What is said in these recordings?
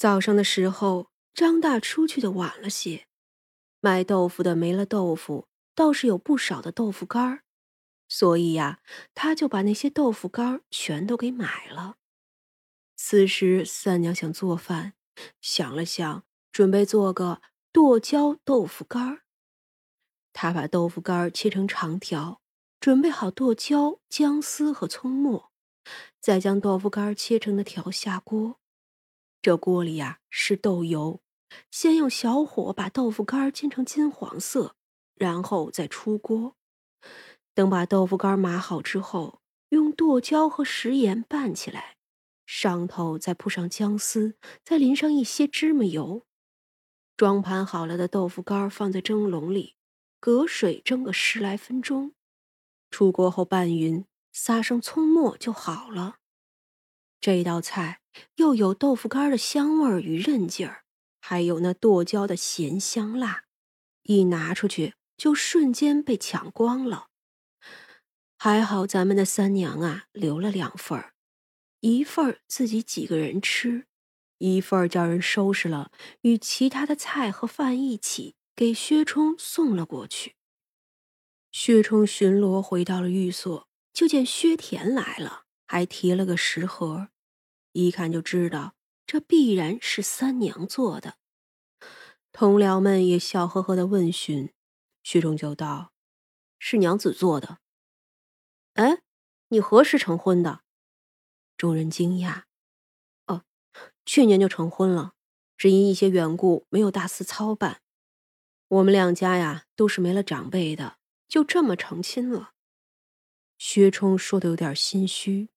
早上的时候，张大出去的晚了些，卖豆腐的没了豆腐，倒是有不少的豆腐干儿，所以呀，他就把那些豆腐干儿全都给买了。此时，三娘想做饭，想了想，准备做个剁椒豆腐干儿。她把豆腐干儿切成长条，准备好剁椒、姜丝和葱末，再将豆腐干儿切成的条下锅。这锅里呀是豆油，先用小火把豆腐干煎成金黄色，然后再出锅。等把豆腐干码好之后，用剁椒和食盐拌起来。上头再铺上姜丝，再淋上一些芝麻油。装盘好了的豆腐干放在蒸笼里，隔水蒸个十来分钟。出锅后拌匀，撒上葱末就好了。这道菜又有豆腐干的香味与韧劲儿，还有那剁椒的咸香辣，一拿出去就瞬间被抢光了。还好咱们的三娘啊，留了两份儿。一份儿自己几个人吃，一份儿叫人收拾了，与其他的菜和饭一起给薛冲送了过去。薛冲巡逻回到了寓所，就见薛田来了，还提了个食盒，一看就知道这必然是三娘做的。同僚们也笑呵呵的问询，薛冲就道：“是娘子做的。”哎，你何时成婚的？众人惊讶，哦，去年就成婚了，只因一些缘故没有大肆操办。我们两家呀都是没了长辈的，就这么成亲了。薛冲说的有点心虚。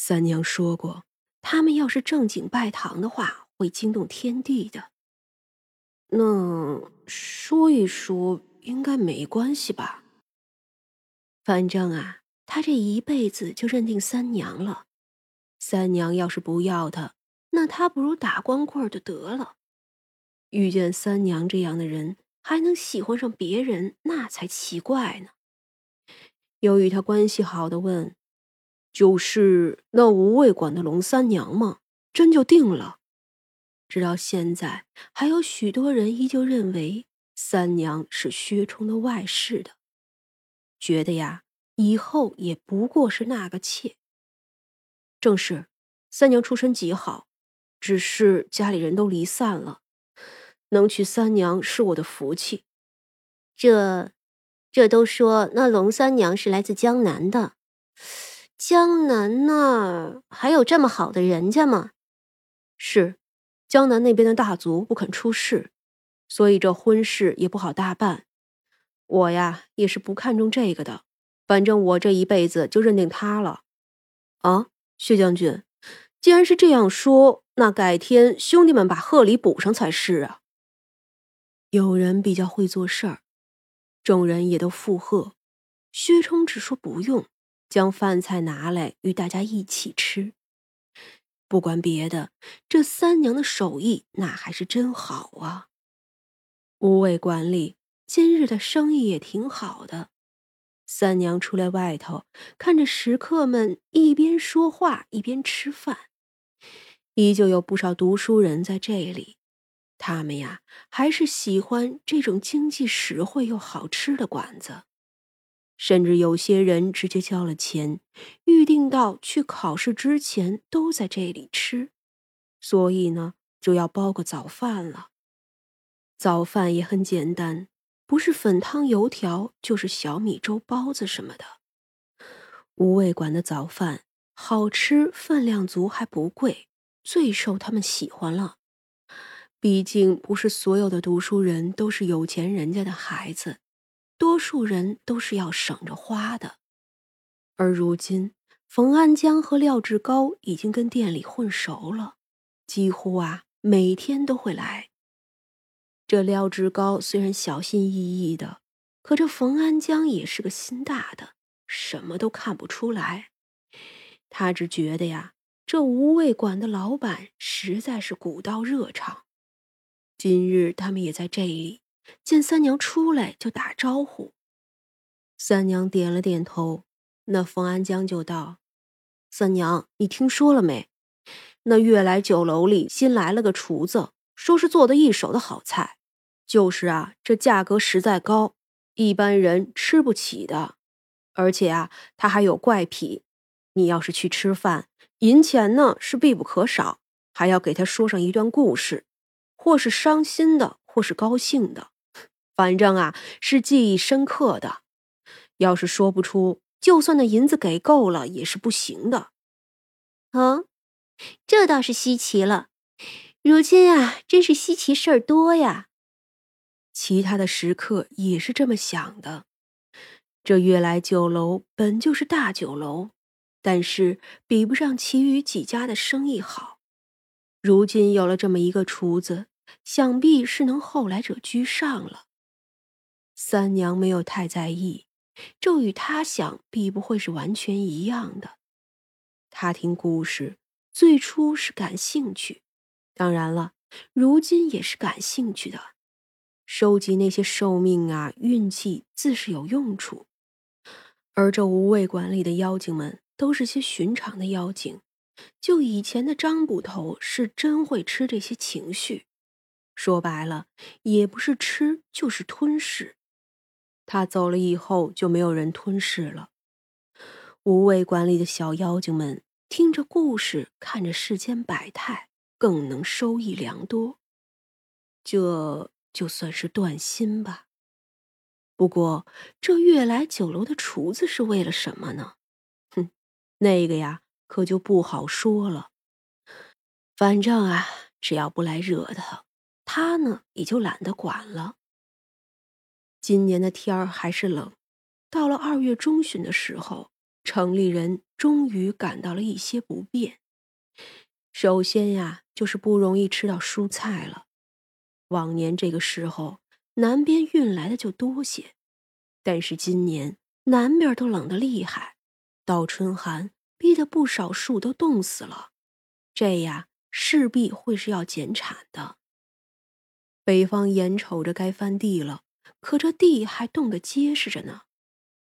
三娘说过，他们要是正经拜堂的话，会惊动天地的。那说一说，应该没关系吧？反正啊，他这一辈子就认定三娘了。三娘要是不要他，那他不如打光棍就得了。遇见三娘这样的人，还能喜欢上别人，那才奇怪呢。又与他关系好的问：“就是那无味馆的龙三娘吗？真就定了？”直到现在，还有许多人依旧认为三娘是薛冲的外室的，觉得呀，以后也不过是那个妾。正是，三娘出身极好，只是家里人都离散了，能娶三娘是我的福气。这，这都说那龙三娘是来自江南的，江南那儿还有这么好的人家吗？是，江南那边的大族不肯出世，所以这婚事也不好大办。我呀，也是不看重这个的，反正我这一辈子就认定他了。啊？薛将军，既然是这样说，那改天兄弟们把贺礼补上才是啊。有人比较会做事儿，众人也都附和。薛冲只说不用，将饭菜拿来与大家一起吃。不管别的，这三娘的手艺那还是真好啊。五味馆里今日的生意也挺好的。三娘出来外头，看着食客们一边说话一边吃饭，依旧有不少读书人在这里。他们呀，还是喜欢这种经济实惠又好吃的馆子，甚至有些人直接交了钱，预定到去考试之前都在这里吃。所以呢，就要包个早饭了。早饭也很简单。不是粉汤油条，就是小米粥、包子什么的。无味馆的早饭好吃，分量足，还不贵，最受他们喜欢了。毕竟不是所有的读书人都是有钱人家的孩子，多数人都是要省着花的。而如今，冯安江和廖志高已经跟店里混熟了，几乎啊每天都会来。这廖志高虽然小心翼翼的，可这冯安江也是个心大的，什么都看不出来。他只觉得呀，这无味馆的老板实在是古道热肠。今日他们也在这里，见三娘出来就打招呼。三娘点了点头，那冯安江就道：“三娘，你听说了没？那悦来酒楼里新来了个厨子，说是做的一手的好菜，就是啊，这价格实在高，一般人吃不起的。而且啊，他还有怪癖，你要是去吃饭，银钱呢是必不可少，还要给他说上一段故事，或是伤心的，或是高兴的，反正啊是记忆深刻的。要是说不出，就算那银子给够了，也是不行的。哦，这倒是稀奇了。如今啊，真是稀奇事儿多呀。其他的食客也是这么想的。这悦来酒楼本就是大酒楼，但是比不上其余几家的生意好。如今有了这么一个厨子，想必是能后来者居上了。三娘没有太在意，这与他想必不会是完全一样的。他听故事最初是感兴趣，当然了，如今也是感兴趣的。收集那些寿命啊、运气，自是有用处。而这无畏馆里的妖精们都是些寻常的妖精，就以前的张捕头是真会吃这些情绪，说白了也不是吃就是吞噬。他走了以后就没有人吞噬了。无畏馆里的小妖精们听着故事，看着世间百态，更能收益良多。这就算是断心吧。不过，这悦来酒楼的厨子是为了什么呢？哼，那个呀，可就不好说了。反正啊，只要不来惹他，他呢也就懒得管了。今年的天儿还是冷，到了二月中旬的时候，城里人终于感到了一些不便。首先呀，就是不容易吃到蔬菜了。往年这个时候。南边运来的就多些，但是今年南边都冷得厉害，倒春寒逼得不少树都冻死了，这呀势必会是要减产的。北方眼瞅着该翻地了，可这地还冻得结实着呢。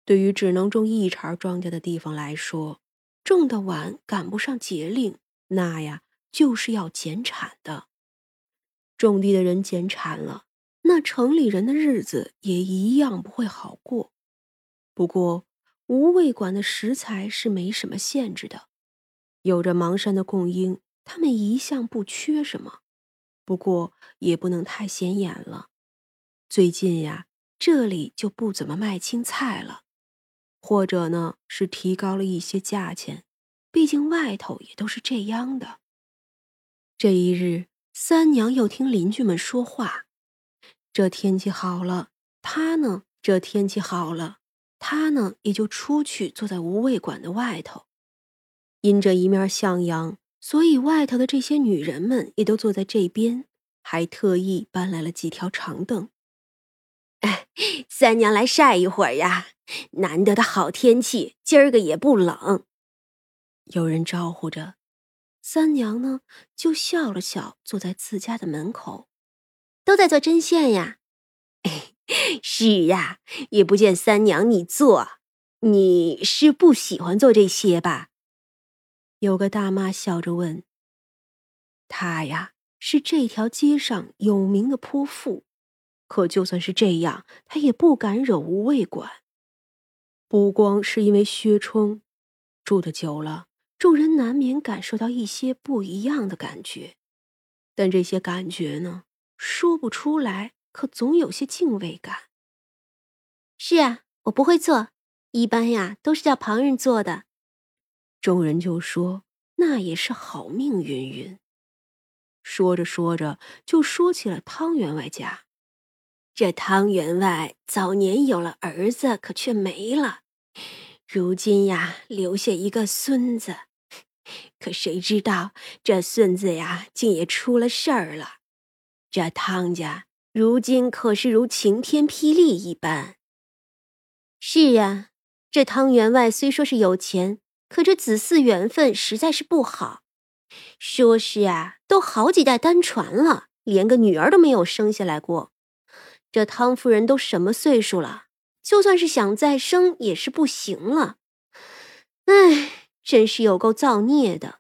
对于只能种一茬庄稼的地方来说，种的晚赶不上节令，那呀就是要减产的。种地的人减产了。那城里人的日子也一样不会好过。不过，无味馆的食材是没什么限制的，有着邙山的供应，他们一向不缺什么。不过，也不能太显眼了。最近呀，这里就不怎么卖青菜了，或者呢是提高了一些价钱。毕竟外头也都是这样的。这一日，三娘又听邻居们说话。这天气好了，她呢？这天气好了，她呢？也就出去坐在无味馆的外头。因这一面向阳，所以外头的这些女人们也都坐在这边，还特意搬来了几条长凳。哎，三娘来晒一会儿呀！难得的好天气，今儿个也不冷。有人招呼着，三娘呢就笑了笑，坐在自家的门口。都在做针线呀，是呀，也不见三娘你做，你是不喜欢做这些吧？有个大妈笑着问。她呀，是这条街上有名的泼妇，可就算是这样，他也不敢惹无味馆。不光是因为薛冲住的久了，众人难免感受到一些不一样的感觉，但这些感觉呢？说不出来，可总有些敬畏感。是啊，我不会做，一般呀都是叫旁人做的。众人就说：“那也是好命云云。”说着说着，就说起了汤员外家。这汤员外早年有了儿子，可却没了，如今呀留下一个孙子，可谁知道这孙子呀竟也出了事儿了。这汤家如今可是如晴天霹雳一般。是呀，这汤员外虽说是有钱，可这子嗣缘分实在是不好。说是啊，都好几代单传了，连个女儿都没有生下来过。这汤夫人都什么岁数了？就算是想再生，也是不行了。唉，真是有够造孽的。